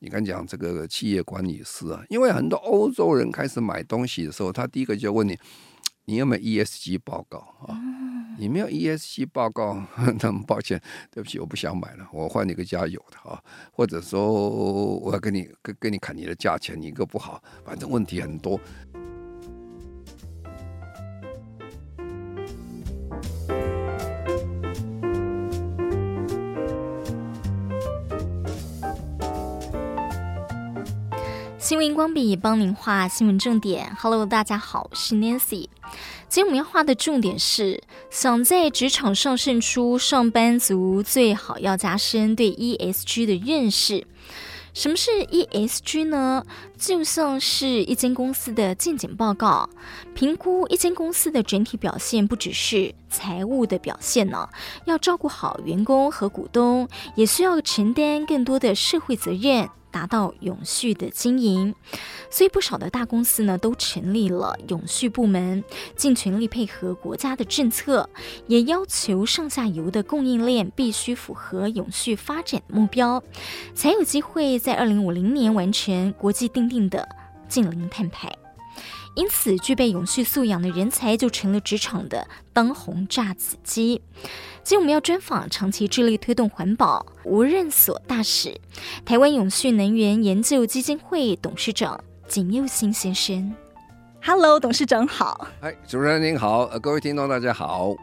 你刚讲这个企业管理师啊，因为很多欧洲人开始买东西的时候，他第一个就问你，你有没有 ESG 报告啊？你没有 ESG 报告，那么抱歉，对不起，我不想买了，我换一个家有的啊，或者说我要跟你跟跟你砍你的价钱，你一个不好，反正问题很多。新闻光笔帮您画新闻重点。Hello，大家好，我是 Nancy。今天我们要画的重点是，想在职场上胜出，上班族最好要加深对 ESG 的认识。什么是 ESG 呢？就像是一间公司的健检报告，评估一间公司的整体表现，不只是财务的表现呢，要照顾好员工和股东，也需要承担更多的社会责任。达到永续的经营，所以不少的大公司呢都成立了永续部门，尽全力配合国家的政策，也要求上下游的供应链必须符合永续发展目标，才有机会在二零五零年完成国际定定的近零碳排。因此，具备永续素养的人才就成了职场的当红炸子鸡。今天我们要专访长期致力推动环保无任所大使、台湾永续能源研究基金会董事长景佑新先生。Hello，董事长好。哎，主持人您好，呃，各位听众大家好。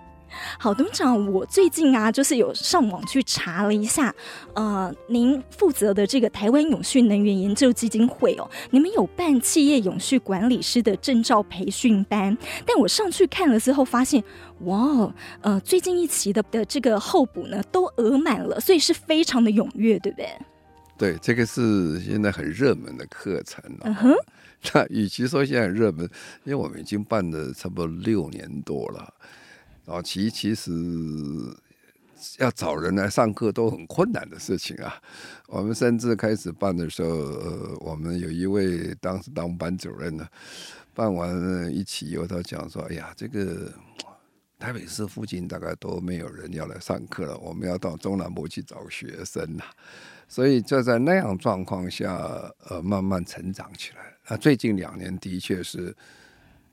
好，董事长，我最近啊，就是有上网去查了一下，呃，您负责的这个台湾永续能源研究基金会哦，你们有办企业永续管理师的证照培训班，但我上去看了之后发现，哇，呃，最近一期的的这个候补呢都额满了，所以是非常的踊跃，对不对？对，这个是现在很热门的课程了。嗯哼，那与其说现在很热门，因为我们已经办了差不多六年多了。早期其实要找人来上课都很困难的事情啊。我们甚至开始办的时候，呃，我们有一位当时当班主任的，办完一起以后，他讲说：“哎呀，这个台北市附近大概都没有人要来上课了，我们要到中南部去找学生呐。”所以就在那样状况下，呃，慢慢成长起来。那最近两年的确是。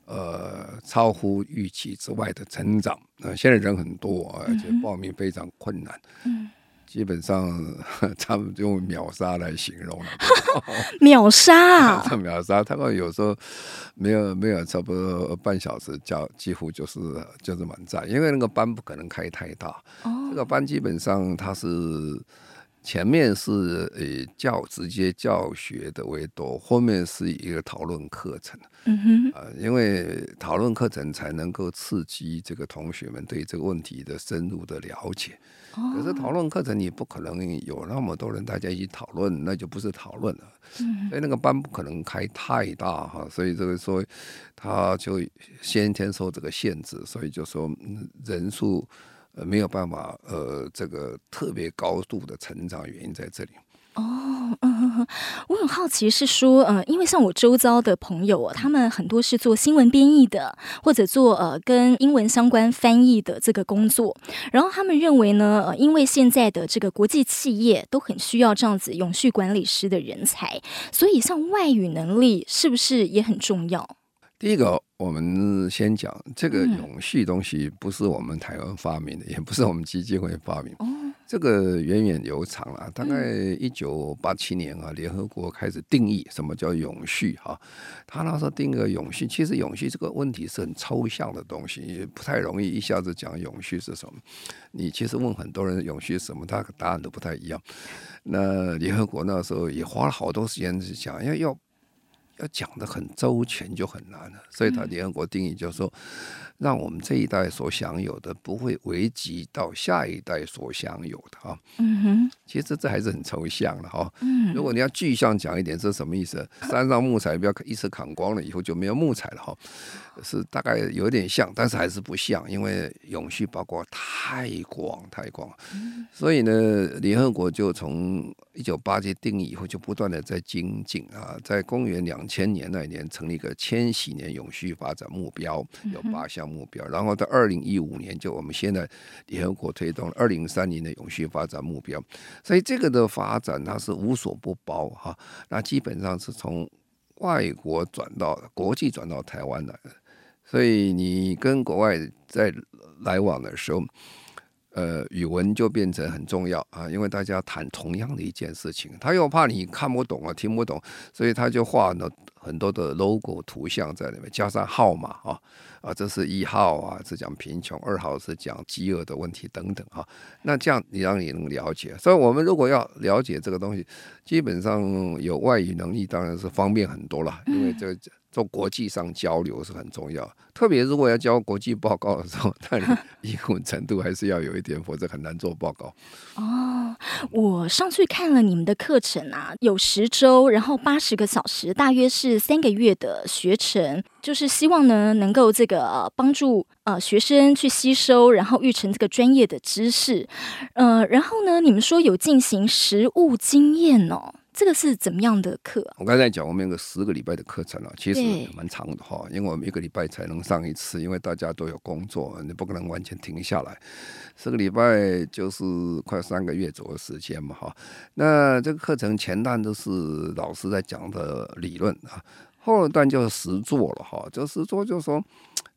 呃，超乎预期之外的成长。呃，现在人很多，而且报名非常困难。嗯，基本上 他们用秒杀来形容了。秒杀？秒杀！他们有时候没有没有差不多半小时，叫几乎就是就是满载，因为那个班不可能开太大。哦，这个班基本上它是。前面是呃教直接教学的为多，后面是一个讨论课程。嗯哼，啊，因为讨论课程才能够刺激这个同学们对这个问题的深入的了解。哦，可是讨论课程你不可能有那么多人大家一起讨论，那就不是讨论了。嗯，所以那个班不可能开太大哈，所以这个说他就先天受这个限制，所以就说人数。呃，没有办法，呃，这个特别高度的成长原因在这里。哦，嗯，我很好奇是说，呃，因为像我周遭的朋友，他们很多是做新闻编译的，或者做呃跟英文相关翻译的这个工作，然后他们认为呢，呃，因为现在的这个国际企业都很需要这样子永续管理师的人才，所以像外语能力是不是也很重要？第一个，我们先讲这个永续东西，不是我们台湾发明的，也不是我们基金会发明。这个源远流长了，大概一九八七年啊，联合国开始定义什么叫永续哈。他那时候定个永续，其实永续这个问题是很抽象的东西，也不太容易一下子讲永续是什么。你其实问很多人永续什么，他答案都不太一样。那联合国那时候也花了好多时间去讲，要要。要讲得很周全就很难了，所以他联合国定义就是说，让我们这一代所享有的不会危及到下一代所享有的啊。嗯哼，其实这还是很抽象的哈。嗯，如果你要具象讲一点，这是什么意思？山上木材不要一次砍光了以后就没有木材了哈。是大概有点像，但是还是不像，因为永续包括太广太广，所以呢，联合国就从一九八七定义以后就不断的在精进啊，在公元两千年那一年成立一个千禧年永续发展目标，有八项目标。然后到二零一五年，就我们现在联合国推动二零三零的永续发展目标。所以这个的发展它是无所不包哈。那基本上是从外国转到国际转到台湾来的，所以你跟国外在来往的时候。呃，语文就变成很重要啊，因为大家谈同样的一件事情，他又怕你看不懂啊，听不懂，所以他就画了很多的 logo 图像在里面，加上号码啊，啊，这是一号啊，是讲贫穷，二号是讲饥饿的问题等等啊，那这样你让你能了解，所以我们如果要了解这个东西，基本上有外语能力当然是方便很多了，因为这个。做国际上交流是很重要，特别如果要交国际报告的时候，那你 英文程度还是要有一点，否则很难做报告。哦，我上去看了你们的课程啊，有十周，然后八十个小时，大约是三个月的学程，就是希望呢能够这个帮助呃学生去吸收，然后育成这个专业的知识。呃，然后呢，你们说有进行实务经验哦。这个是怎么样的课啊？我刚才讲，我们有个十个礼拜的课程啊，其实蛮长的哈，因为我们一个礼拜才能上一次，因为大家都有工作，你不可能完全停下来。十个礼拜就是快三个月左右时间嘛哈。那这个课程前段都是老师在讲的理论啊，后段就是实做了哈，就实做就是说。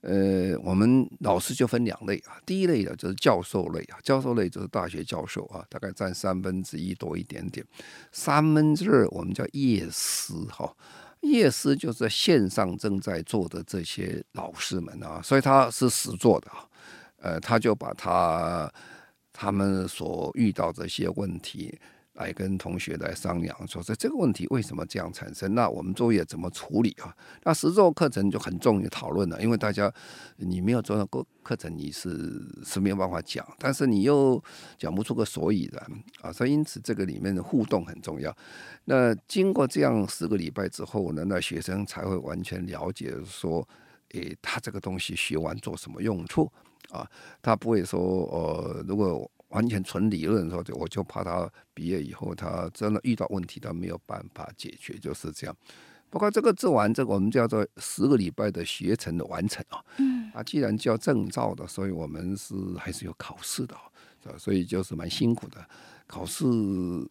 呃，我们老师就分两类啊，第一类的就是教授类啊，教授类就是大学教授啊，大概占三分之一多一点点，三分之二我们叫业师哈，业师就是线上正在做的这些老师们啊，所以他是实做的啊，呃，他就把他他们所遇到这些问题。来跟同学来商量，说这这个问题为什么这样产生？那我们作业怎么处理啊？那实作课程就很重要讨论了，因为大家你没有做到过课程，你是是没有办法讲，但是你又讲不出个所以然啊，所以因此这个里面的互动很重要。那经过这样十个礼拜之后呢，那学生才会完全了解说，诶，他这个东西学完做什么用处啊？他不会说，呃，如果。完全纯理论的时候，就我就怕他毕业以后，他真的遇到问题，他没有办法解决，就是这样。不过这个做完这个，我们叫做十个礼拜的学程的完成啊。嗯。啊，既然叫证照的，所以我们是还是有考试的，所以就是蛮辛苦的。考试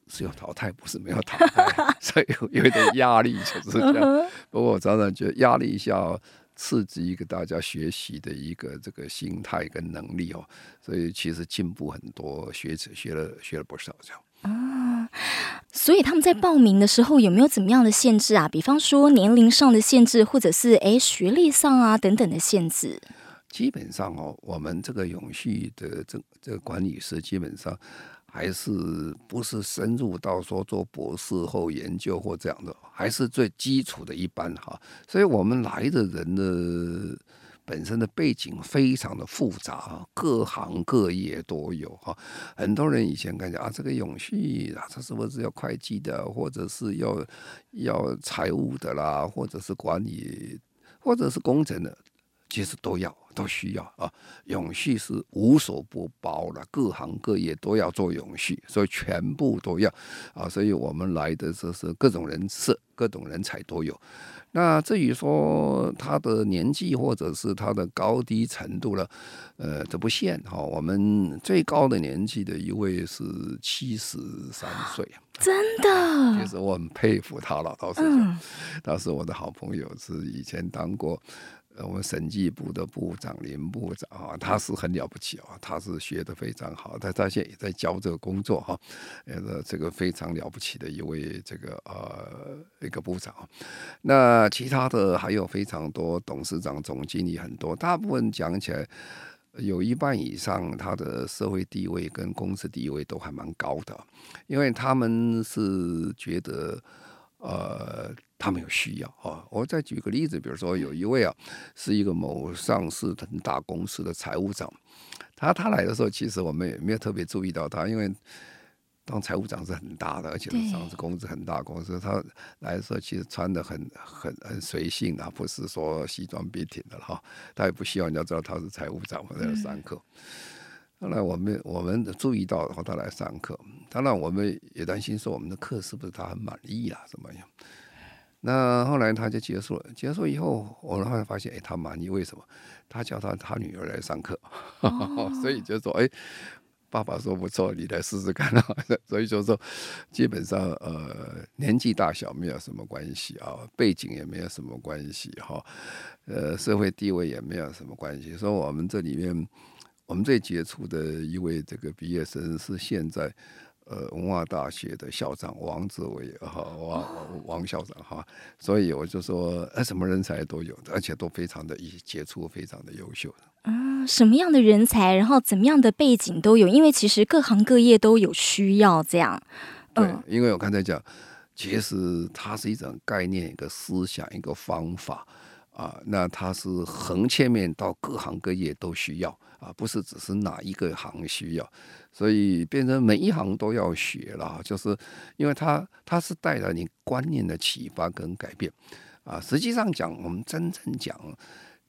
是有淘汰，不是没有淘汰，所以有有一点压力，就是这样。不过我常常觉得压力一下。刺激一个大家学习的一个这个心态跟能力哦，所以其实进步很多，学者学了学了不少这样啊。所以他们在报名的时候有没有怎么样的限制啊？比方说年龄上的限制，或者是诶学历上啊等等的限制。基本上哦，我们这个永续的这这个管理师基本上。还是不是深入到说做博士后研究或这样的，还是最基础的一般哈。所以我们来的人的本身的背景非常的复杂，各行各业都有哈。很多人以前感觉啊，这个永续啊，他是不是要会计的，或者是要要财务的啦，或者是管理，或者是工程的。其实都要，都需要啊！永续是无所不包了，各行各业都要做永续，所以全部都要啊！所以我们来的这是各种人设、各种人才都有。那至于说他的年纪或者是他的高低程度了，呃，这不限哈。我们最高的年纪的一位是七十三岁，真的，其实我很佩服他了，倒是讲，他是我的好朋友，是以前当过。我们审计部的部长林部长啊，他是很了不起啊，他是学的非常好，他他现在也在教这个工作哈，呃，这个非常了不起的一位这个呃一个部长。那其他的还有非常多董事长、总经理很多，大部分讲起来有一半以上，他的社会地位跟公司地位都还蛮高的，因为他们是觉得呃。他们有需要啊！我再举个例子，比如说有一位啊，是一个某上市很大公司的财务长，他他来的时候，其实我们也没有特别注意到他，因为当财务长是很大的，而且上市公司很大公司，他来的时候其实穿的很很很随性啊，不是说西装笔挺的哈，他也不希望人家知道他是财务长，我在那上课。后来我们我们注意到，然后他来上课，当然我们也担心说我们的课是不是他很满意啊，怎么样？那后来他就结束了，结束以后，我后来发现，哎，他满意，为什么？他叫他他女儿来上课，哦、所以就说，哎，爸爸说不错，你来试试看啊。所以就说，基本上，呃，年纪大小没有什么关系啊，背景也没有什么关系哈，呃，社会地位也没有什么关系。所以我们这里面，我们最杰出的一位这个毕业生是现在。呃，文化大学的校长王志伟哈，王王校长哈，所以我就说，呃，什么人才都有，而且都非常的杰出，非常的优秀的。嗯，什么样的人才，然后怎么样的背景都有，因为其实各行各业都有需要这样。对，因为我刚才讲，其实它是一种概念，一个思想，一个方法啊，那它是横切面到各行各业都需要啊，不是只是哪一个行需要。所以变成每一行都要学了，就是因为它它是带来你观念的启发跟改变啊。实际上讲，我们真正讲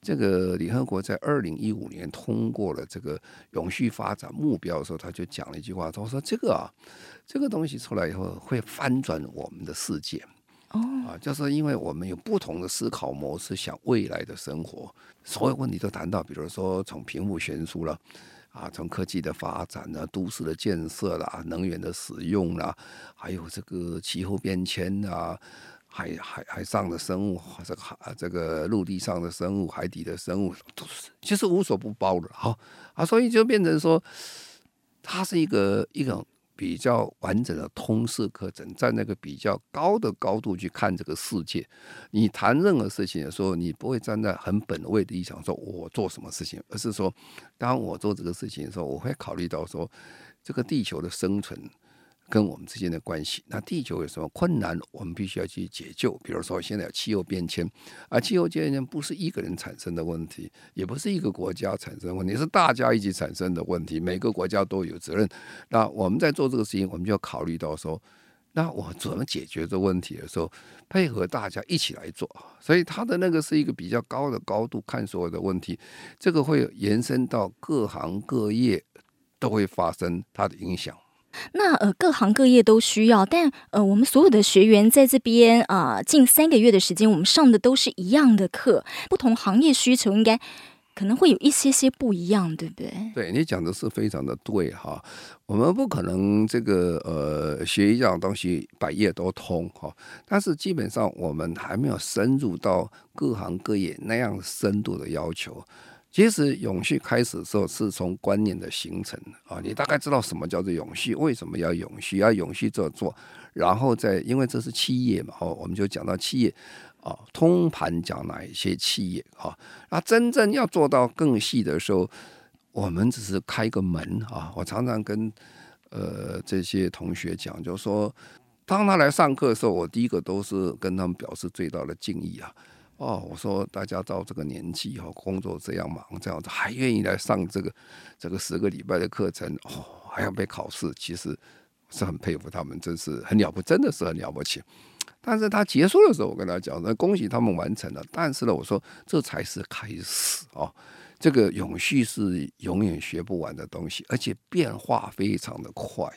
这个联合国在二零一五年通过了这个永续发展目标的时候，他就讲了一句话，他说：“这个啊，这个东西出来以后会翻转我们的世界。”哦，啊，就是因为我们有不同的思考模式，想未来的生活，所有问题都谈到，比如说从贫富悬殊了。啊，从科技的发展呢，都市的建设啦，能源的使用啦，还有这个气候变迁啊，海海海上的生物，这个海这个陆地上的生物，海底的生物，都是其实无所不包的。好啊，所以就变成说，它是一个一个。比较完整的通识课程，在那个比较高的高度去看这个世界。你谈任何事情的时候，你不会站在很本位的立场说“我做什么事情”，而是说，当我做这个事情的时候，我会考虑到说，这个地球的生存。跟我们之间的关系，那地球有什么困难，我们必须要去解救。比如说，现在有气候变迁，而气候变迁不是一个人产生的问题，也不是一个国家产生的问题，是大家一起产生的问题。每个国家都有责任。那我们在做这个事情，我们就要考虑到说，那我怎么解决这问题的时候，配合大家一起来做。所以，他的那个是一个比较高的高度看所有的问题，这个会延伸到各行各业都会发生它的影响。那呃，各行各业都需要，但呃，我们所有的学员在这边啊，近三个月的时间，我们上的都是一样的课，不同行业需求应该可能会有一些些不一样，对不对？对，你讲的是非常的对哈，我们不可能这个呃学一样东西百业都通哈，但是基本上我们还没有深入到各行各业那样深度的要求。其实永续开始的时候是从观念的形成啊，你大概知道什么叫做永续，为什么要永续，要永续这做，然后再因为这是企业嘛，哦，我们就讲到企业啊，通盘讲哪一些企业啊，那真正要做到更细的时候，我们只是开个门啊。我常常跟呃这些同学讲，就说，当他来上课的时候，我第一个都是跟他们表示最大的敬意啊。哦，我说大家到这个年纪哈，工作这样忙，这样子还愿意来上这个这个十个礼拜的课程，哦，还要被考试，其实是很佩服他们，真是很了不，真的是很了不起。但是他结束的时候，我跟他讲，那恭喜他们完成了。但是呢，我说这才是开始哦，这个永续是永远学不完的东西，而且变化非常的快。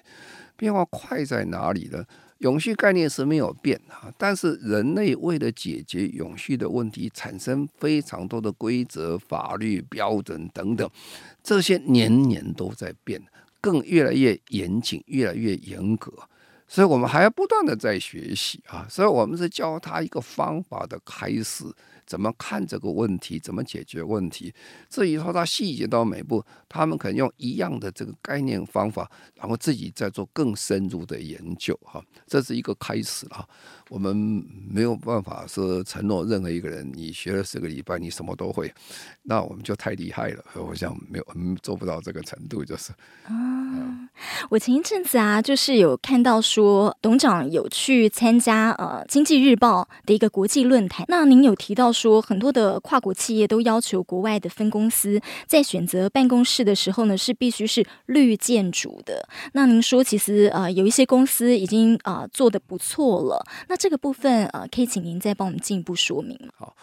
变化快在哪里呢？永续概念是没有变啊，但是人类为了解决永续的问题，产生非常多的规则、法律、标准等等，这些年年都在变，更越来越严谨、越来越严格，所以我们还要不断的在学习啊，所以我们是教他一个方法的开始。怎么看这个问题？怎么解决问题？至于说他细节到每步，他们可能用一样的这个概念方法，然后自己再做更深入的研究，哈，这是一个开始了。我们没有办法说承诺任何一个人，你学了十个礼拜，你什么都会，那我们就太厉害了。我想没有，我们做不到这个程度，就是。啊，我前一阵子啊，就是有看到说，董事长有去参加呃《经济日报》的一个国际论坛。那您有提到说，很多的跨国企业都要求国外的分公司在选择办公室的时候呢，是必须是绿建筑的。那您说，其实呃有一些公司已经啊、做的不错了。那这个部分啊，可以请您再帮我们进一步说明吗？好，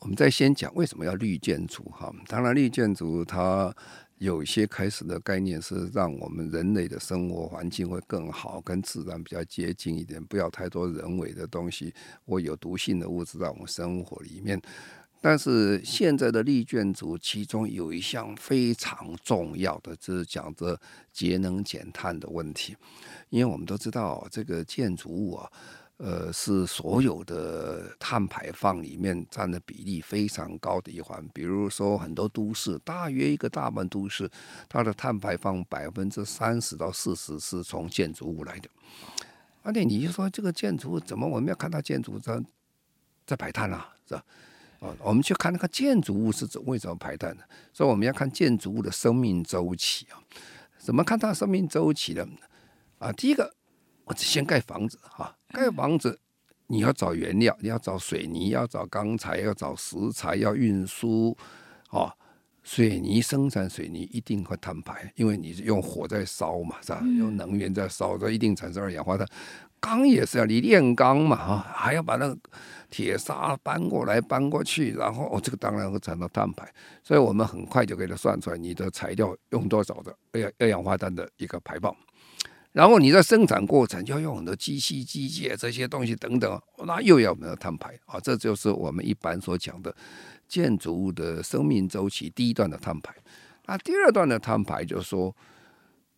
我们再先讲为什么要绿建筑哈。当然，绿建筑它有些开始的概念是让我们人类的生活环境会更好，跟自然比较接近一点，不要太多人为的东西或有毒性的物质在我们生活里面。但是现在的绿建筑，其中有一项非常重要的，就是讲着节能减碳的问题。因为我们都知道，这个建筑物啊，呃，是所有的碳排放里面占的比例非常高的一环。比如说，很多都市，大约一个大半都市，它的碳排放百分之三十到四十是从建筑物来的。而且你就说这个建筑物怎么我们要看它建筑在在排碳啊，是吧？啊，我们去看那个建筑物是怎为什么排碳的？所以我们要看建筑物的生命周期啊。怎么看它生命周期呢？啊，第一个，我先盖房子哈，盖房子你要找原料，你要找水泥，要找钢材，要找石材，要运输。哦，水泥生产水泥一定会碳排，因为你是用火在烧嘛，是吧？用能源在烧，这一定产生二氧化碳。钢也是要你炼钢嘛，哈，还要把那个铁砂搬过来搬过去，然后哦，这个当然会产生碳排，所以我们很快就给它算出来，你的材料用多少的二二氧化碳的一个排放，然后你在生产过程就要用很多机器机械这些东西等等，那又要没有碳排啊，这就是我们一般所讲的建筑物的生命周期第一段的碳排。那第二段的碳排就是说，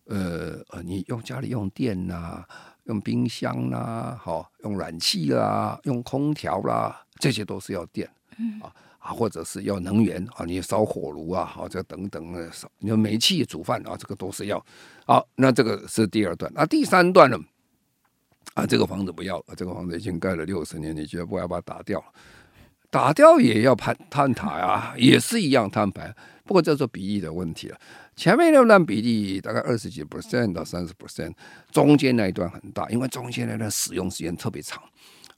呃呃，你用家里用电呐、啊。用冰箱啦，好，用暖气啦，用空调啦，这些都是要电，啊啊，或者是要能源啊，你烧火炉啊，好，这等等的烧，你用煤气煮饭啊，这个都是要。好，那这个是第二段，那第三段呢？啊，这个房子不要了，这个房子已经盖了六十年，你绝不要把它打掉了，打掉也要碳碳排啊，也是一样摊牌，不过这是比例的问题了。前面那段比例大概二十几 percent 到三十 percent，中间那一段很大，因为中间那段使用时间特别长，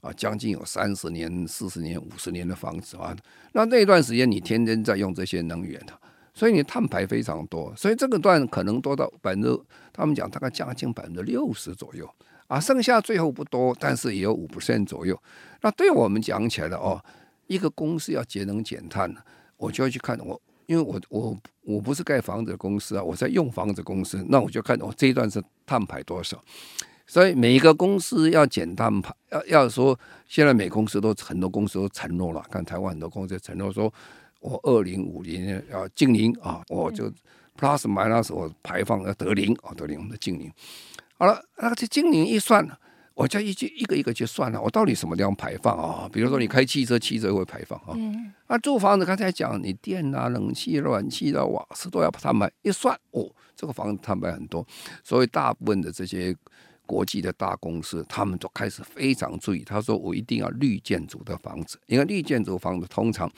啊，将近有三十年、四十年、五十年的房子啊，那那一段时间你天天在用这些能源的，所以你碳排非常多，所以这个段可能多到百分之，他们讲大概将近百分之六十左右，啊，剩下最后不多，但是也有五 percent 左右。那对我们讲起来的哦，一个公司要节能减碳，我就要去看我。因为我我我不是盖房子的公司啊，我在用房子公司，那我就看我这一段是碳排多少。所以每一个公司要减碳排，要要说现在每公司都很多公司都承诺了，看台湾很多公司承诺说，我二零五零年要净零啊，我就 plus minus 我排放要得零啊，得零我们的净零。好了，那这净零一算。我就一句一个一个去算了，我到底什么地方排放啊？比如说你开汽车，汽车会排放啊。那，住房子刚才讲，你电啊、冷气、暖气的瓦斯都要碳排，一算哦，这个房子碳排很多。所以大部分的这些国际的大公司，他们都开始非常注意。他说我一定要绿建筑的房子，因为绿建筑房子通常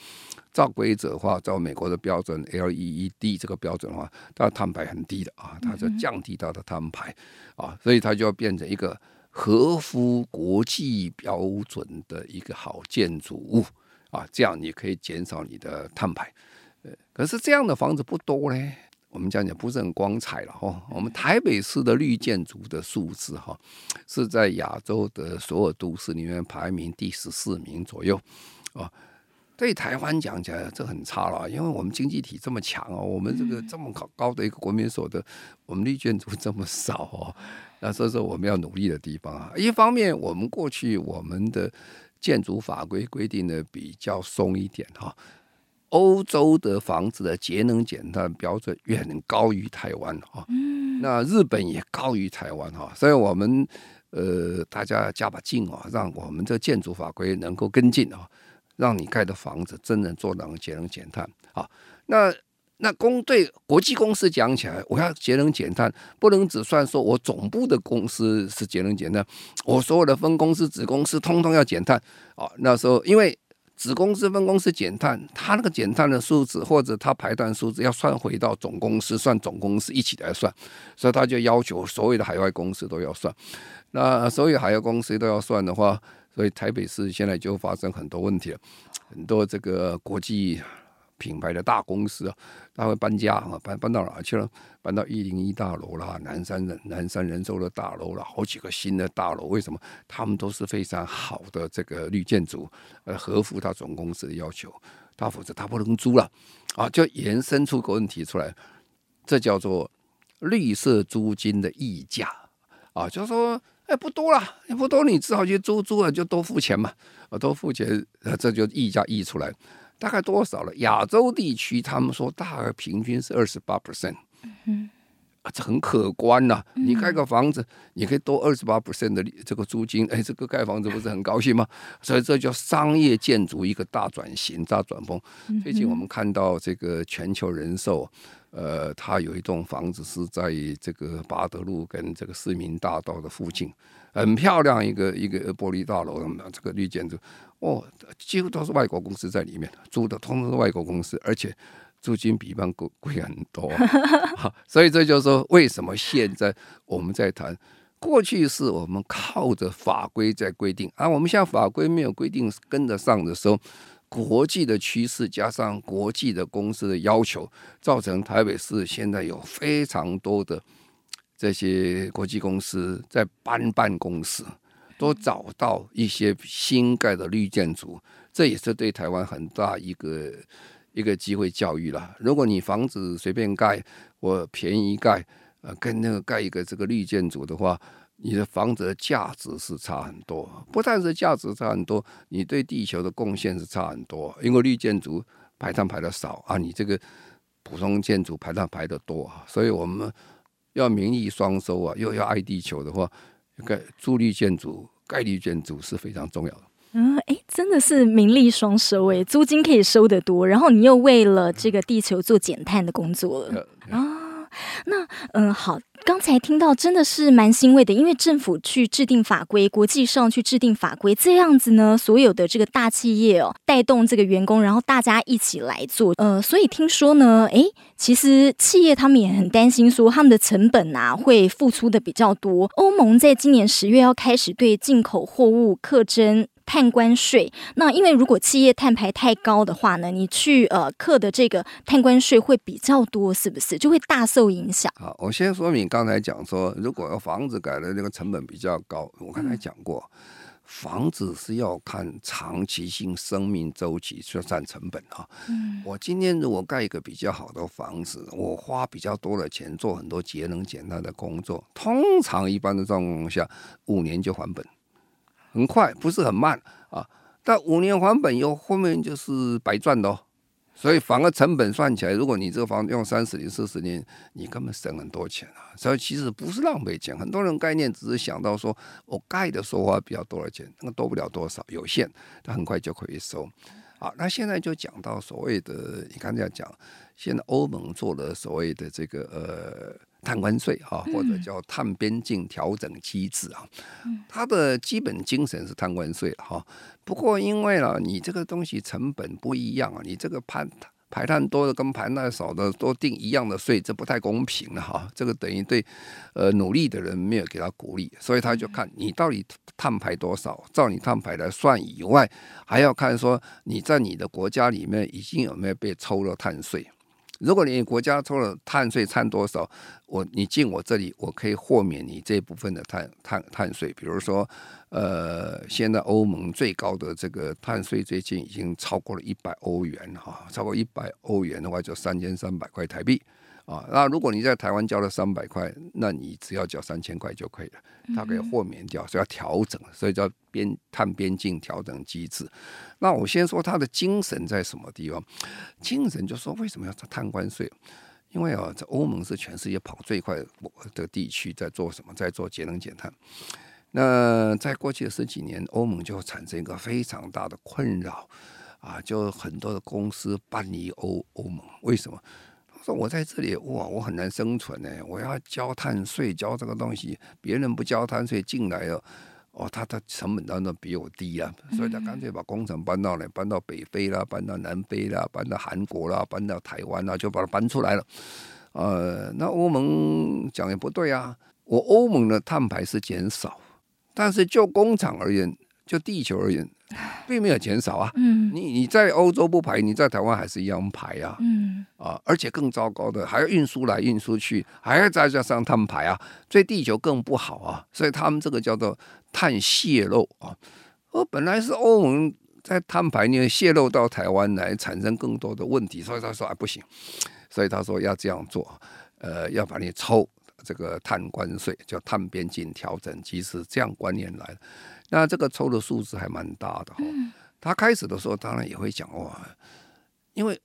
照规则的话，照美国的标准 LEED 这个标准的话，它碳排很低的啊，它就降低它的碳排啊，所以它就要变成一个。合乎国际标准的一个好建筑物啊，这样你可以减少你的碳排。可是这样的房子不多嘞。我们讲讲不是很光彩了哈。我们台北市的绿建筑的数字哈，是在亚洲的所有都市里面排名第十四名左右啊。对台湾讲起来这很差了，因为我们经济体这么强哦，我们这个这么高高的一个国民所得，我们绿建筑这么少哦。那这是我们要努力的地方啊！一方面，我们过去我们的建筑法规规定的比较松一点哈。欧洲的房子的节能减碳标准远高于台湾哈。那日本也高于台湾哈，所以我们呃大家加把劲啊，让我们这建筑法规能够跟进啊，让你盖的房子真能做到节能减碳啊。那那公对国际公司讲起来，我要节能减碳，不能只算说我总部的公司是节能减碳，我所有的分公司、子公司通通要减碳啊。那时候因为子公司、分公司减碳，它那个减碳的数字或者它排碳数字要算回到总公司，算总公司一起来算，所以他就要求所有的海外公司都要算。那所有海外公司都要算的话，所以台北市现在就发生很多问题了，很多这个国际。品牌的大公司啊，他会搬家啊，搬搬到哪去了？搬到一零一大楼啦，南山人南山人寿的大楼啦，好几个新的大楼。为什么？他们都是非常好的这个绿建筑，呃，合乎他总公司的要求。他否则他不能租了啊，就延伸出个问题出来。这叫做绿色租金的溢价啊，就是说哎不多了，也不多，你只好去租租了就多付钱嘛，啊多付钱，这就溢价溢出来，大概多少了？亚洲地区他们说大概平均是二十八 percent。嗯这很可观呐、啊！你盖个房子，你可以多二十八 percent 的这个租金，哎，这个盖房子不是很高兴吗？所以这叫商业建筑一个大转型、大转风。最近我们看到这个全球人寿，呃，他有一栋房子是在这个巴德路跟这个市民大道的附近，很漂亮一个一个玻璃大楼，这个绿建筑，哦，几乎都是外国公司在里面租的，通通是外国公司，而且。租金比一般贵贵很多，所以这就是说，为什么现在我们在谈，过去是我们靠着法规在规定，而、啊、我们现在法规没有规定跟得上的时候，国际的趋势加上国际的公司的要求，造成台北市现在有非常多的这些国际公司在搬办公室，都找到一些新盖的绿建筑，这也是对台湾很大一个。一个机会教育了。如果你房子随便盖，我便宜盖，呃，跟那个盖一个这个绿建筑的话，你的房子的价值是差很多。不但是价值差很多，你对地球的贡献是差很多。因为绿建筑排碳排的少啊，你这个普通建筑排碳排的多啊，所以我们要名利双收啊，又要爱地球的话，盖助力建筑、盖力建筑是非常重要的。嗯，哎，真的是名利双收哎，租金可以收得多，然后你又为了这个地球做减碳的工作了啊。那嗯，好。刚才听到真的是蛮欣慰的，因为政府去制定法规，国际上去制定法规，这样子呢，所有的这个大企业哦，带动这个员工，然后大家一起来做，呃，所以听说呢，诶，其实企业他们也很担心，说他们的成本啊会付出的比较多。欧盟在今年十月要开始对进口货物课征。碳关税，那因为如果企业碳排太高的话呢，你去呃课的这个碳关税会比较多，是不是就会大受影响？好，我先说明刚才讲说，如果房子改的这个成本比较高，我刚才讲过，嗯、房子是要看长期性生命周期去算成本啊。嗯，我今天如果盖一个比较好的房子，我花比较多的钱做很多节能减碳的工作，通常一般的状况下，五年就还本。很快，不是很慢啊，但五年还本以后，后面就是白赚的哦。所以反而成本算起来，如果你这个房子用三十年、四十年，你根本省很多钱啊。所以其实不是浪费钱，很多人概念只是想到说我盖的时候花比较多的钱，那多不了多少，有限，但很快就可以收。好，那现在就讲到所谓的，你刚才讲，现在欧盟做了所谓的这个呃。碳关税啊，或者叫碳边境调整机制啊，它的基本精神是碳关税哈。不过因为啊，你这个东西成本不一样啊，你这个排排碳多的跟排碳少的都定一样的税，这不太公平了哈。这个等于对呃努力的人没有给他鼓励，所以他就看你到底碳排多少，照你碳排来算以外，还要看说你在你的国家里面已经有没有被抽了碳税。如果你国家抽了碳税，碳多少，我你进我这里，我可以豁免你这部分的碳碳碳税。比如说，呃，现在欧盟最高的这个碳税最近已经超过了一百欧元哈，超过一百欧元的话就三千三百块台币。啊，那如果你在台湾交了三百块，那你只要交三千块就可以了，它可以豁免掉，所以要调整，所以叫边碳边境调整机制。那我先说它的精神在什么地方？精神就说为什么要碳关税？因为啊，这欧盟是全世界跑最快的地区，在做什么？在做节能减碳。那在过去的十几年，欧盟就产生一个非常大的困扰啊，就很多的公司搬离欧欧盟，为什么？说我在这里哇，我很难生存呢。我要交碳税，交这个东西，别人不交碳税进来了，哦，他的成本当然比我低啊，所以他干脆把工厂搬到了，搬到北非啦，搬到南非啦，搬到韩国啦，搬到台湾啦，就把它搬出来了。呃，那欧盟讲也不对啊，我欧盟的碳排是减少，但是就工厂而言，就地球而言。并没有减少啊，嗯，你你在欧洲不排，你在台湾还是一样排啊，嗯啊，而且更糟糕的还要运输来运输去，还要再加上碳排啊，对地球更不好啊，所以他们这个叫做碳泄漏啊。而本来是欧盟在碳排里面泄漏到台湾来产生更多的问题，所以他说啊不行，所以他说要这样做。呃，要把你抽这个碳关税，叫碳边境调整其实，这样观念来。那这个抽的数字还蛮大的哈。他开始的时候当然也会讲哇，因为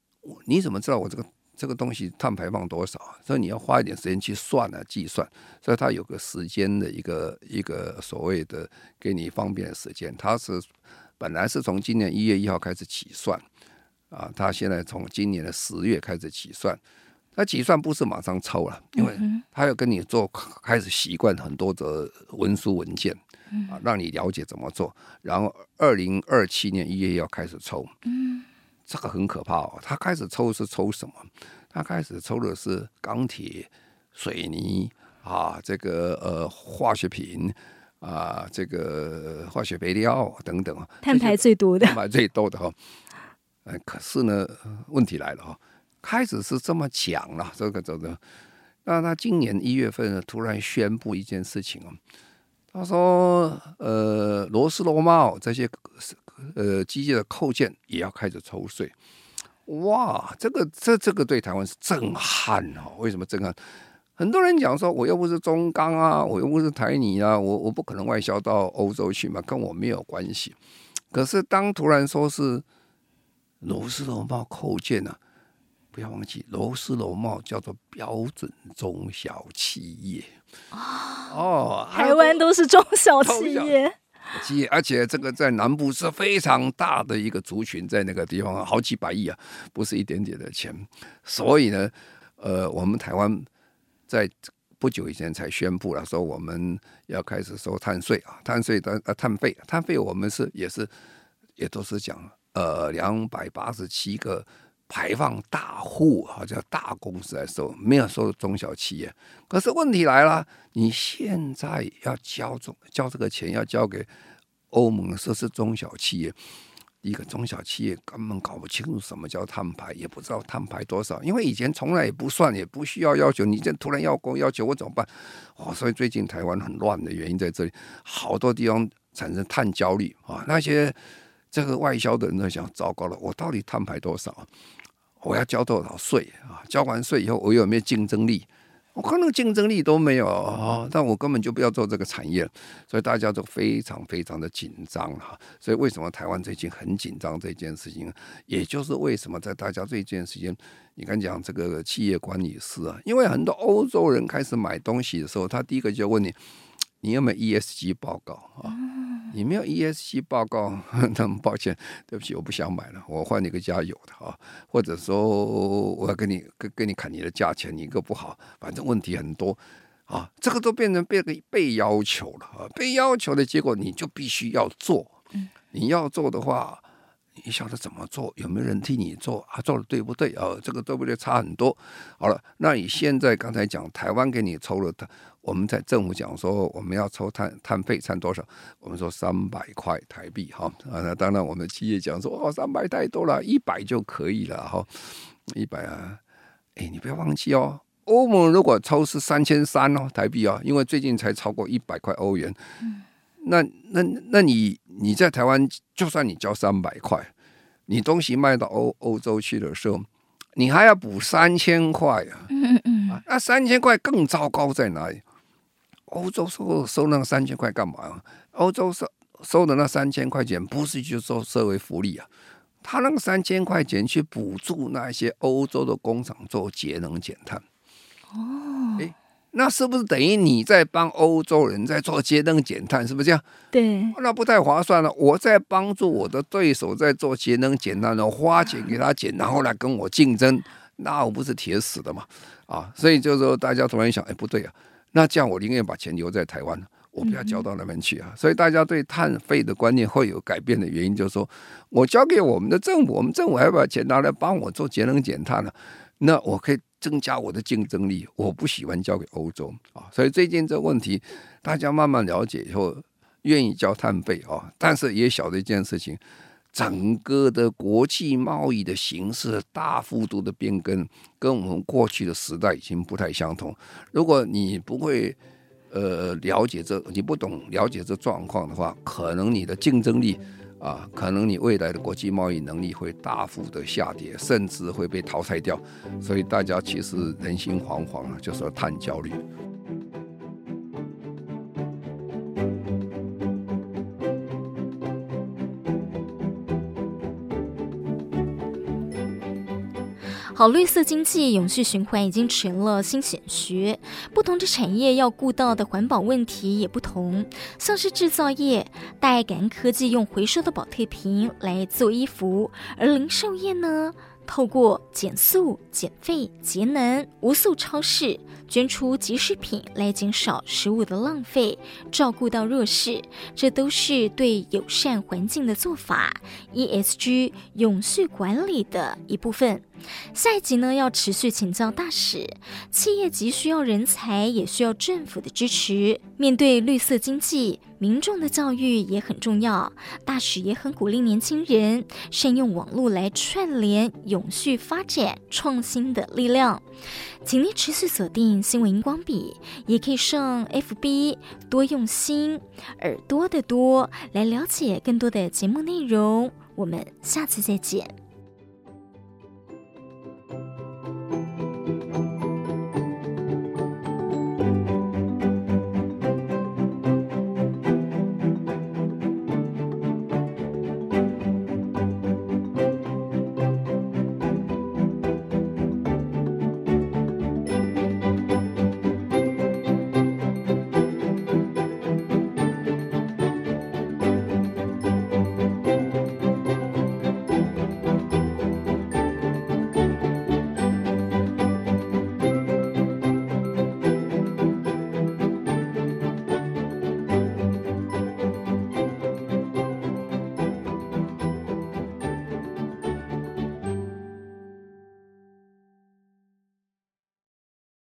你怎么知道我这个这个东西碳排放多少？所以你要花一点时间去算啊，计算。所以它有个时间的一个一个所谓的给你方便的时间。它是本来是从今年一月一号开始起算啊，他现在从今年的十月开始起算。他起算不是马上抽了，因为他要跟你做开始习惯很多的文书文件。啊，让你了解怎么做，然后二零二七年一月要开始抽，嗯，这个很可怕哦。他开始抽是抽什么？他开始抽的是钢铁、水泥啊，这个呃化学品啊，这个化学肥料等等啊，碳排最多的，碳排最多的哈。呃，可是呢，问题来了哈，开始是这么讲了，这个这个，那他今年一月份呢，突然宣布一件事情哦。他说：“呃，螺丝螺帽这些呃机械的扣件也要开始抽税，哇，这个这这个对台湾是震撼哦。为什么震撼？很多人讲说，我又不是中钢啊，我又不是台泥啊，我我不可能外销到欧洲去嘛，跟我没有关系。可是当突然说是螺丝螺帽扣件呢、啊？”不要忘记，楼市楼帽叫做标准中小企业哦，台湾都是中小企业，企业，而且这个在南部是非常大的一个族群，在那个地方好几百亿啊，不是一点点的钱。所以呢，呃，我们台湾在不久以前才宣布了，说我们要开始收碳税啊，碳税的呃碳费，碳费我们是也是也都是讲呃两百八十七个。排放大户啊，叫大公司来收，没有收中小企业。可是问题来了，你现在要交中交这个钱，要交给欧盟，说是中小企业。一个中小企业根本搞不清楚什么叫碳排，也不知道碳排多少，因为以前从来也不算，也不需要要求。你这突然要公要求我怎么办？哦，所以最近台湾很乱的原因在这里，好多地方产生碳焦虑啊。那些这个外销的人在想：糟糕了，我到底碳排多少？我要交多少税啊？交完税以后，我有没有竞争力？我可能竞争力都没有啊！但我根本就不要做这个产业，所以大家都非常非常的紧张哈。所以为什么台湾最近很紧张这件事情？也就是为什么在大家这件事情，你看讲这个企业管理师啊，因为很多欧洲人开始买东西的时候，他第一个就问你。你有没有 ESG 报告啊？你没有 ESG 报告，那么抱歉，对不起，我不想买了，我换一个家有的啊，或者说我要跟你跟跟你砍你的价钱，你一个不好，反正问题很多啊，这个都变成被被要求了啊，被要求的结果你就必须要做，你要做的话。你晓得怎么做？有没有人替你做？啊，做的对不对？哦，这个对不对？差很多。好了，那你现在刚才讲台湾给你抽了碳，我们在政府讲说我们要抽碳碳费，碳多少？我们说三百块台币，哈啊。那当然我们企业讲说哦，三百太多了，一百就可以了，哈，一百啊。哎，你不要忘记哦，欧盟如果抽是三千三哦，台币哦，因为最近才超过一百块欧元。那那那你你在台湾，就算你交三百块，你东西卖到欧欧洲去的时候，你还要补三千块啊！嗯嗯，那三千块更糟糕在哪里？欧洲收收那三千块干嘛？欧洲收收的那三千块钱，不是就收社会福利啊？他那个三千块钱去补助那些欧洲的工厂做节能减碳。哦，诶那是不是等于你在帮欧洲人在做节能减碳？是不是这样？对，那不太划算了。我在帮助我的对手在做节能减碳，然后花钱给他减，然后来跟我竞争，那我不是铁死的嘛？啊，所以就是说，大家突然想，哎，不对啊，那这样我宁愿把钱留在台湾，我不要交到那边去啊。所以大家对碳费的观念会有改变的原因，就是说我交给我们的政府，我们政府还要把钱拿来帮我做节能减碳呢，那我可以。增加我的竞争力，我不喜欢交给欧洲啊，所以最近这问题，大家慢慢了解以后，愿意交碳费啊，但是也晓得一件事情，整个的国际贸易的形势大幅度的变更，跟我们过去的时代已经不太相同。如果你不会呃了解这，你不懂了解这状况的话，可能你的竞争力。啊，可能你未来的国际贸易能力会大幅的下跌，甚至会被淘汰掉。所以大家其实人心惶惶啊，就是碳焦虑。绿色经济、永续循环已经成了新显学。不同的产业要顾到的环保问题也不同，像是制造业，大爱感恩科技用回收的宝特瓶来做衣服，而零售业呢，透过减塑、减废、节能、无塑超市，捐出即食品来减少食物的浪费，照顾到弱势，这都是对友善环境的做法，ESG 永续管理的一部分。下一集呢，要持续请教大使，企业急需要人才，也需要政府的支持。面对绿色经济，民众的教育也很重要。大使也很鼓励年轻人善用网络来串联永续发展创新的力量。请您持续锁定新闻荧光笔，也可以上 FB 多用心耳朵的多来了解更多的节目内容。我们下次再见。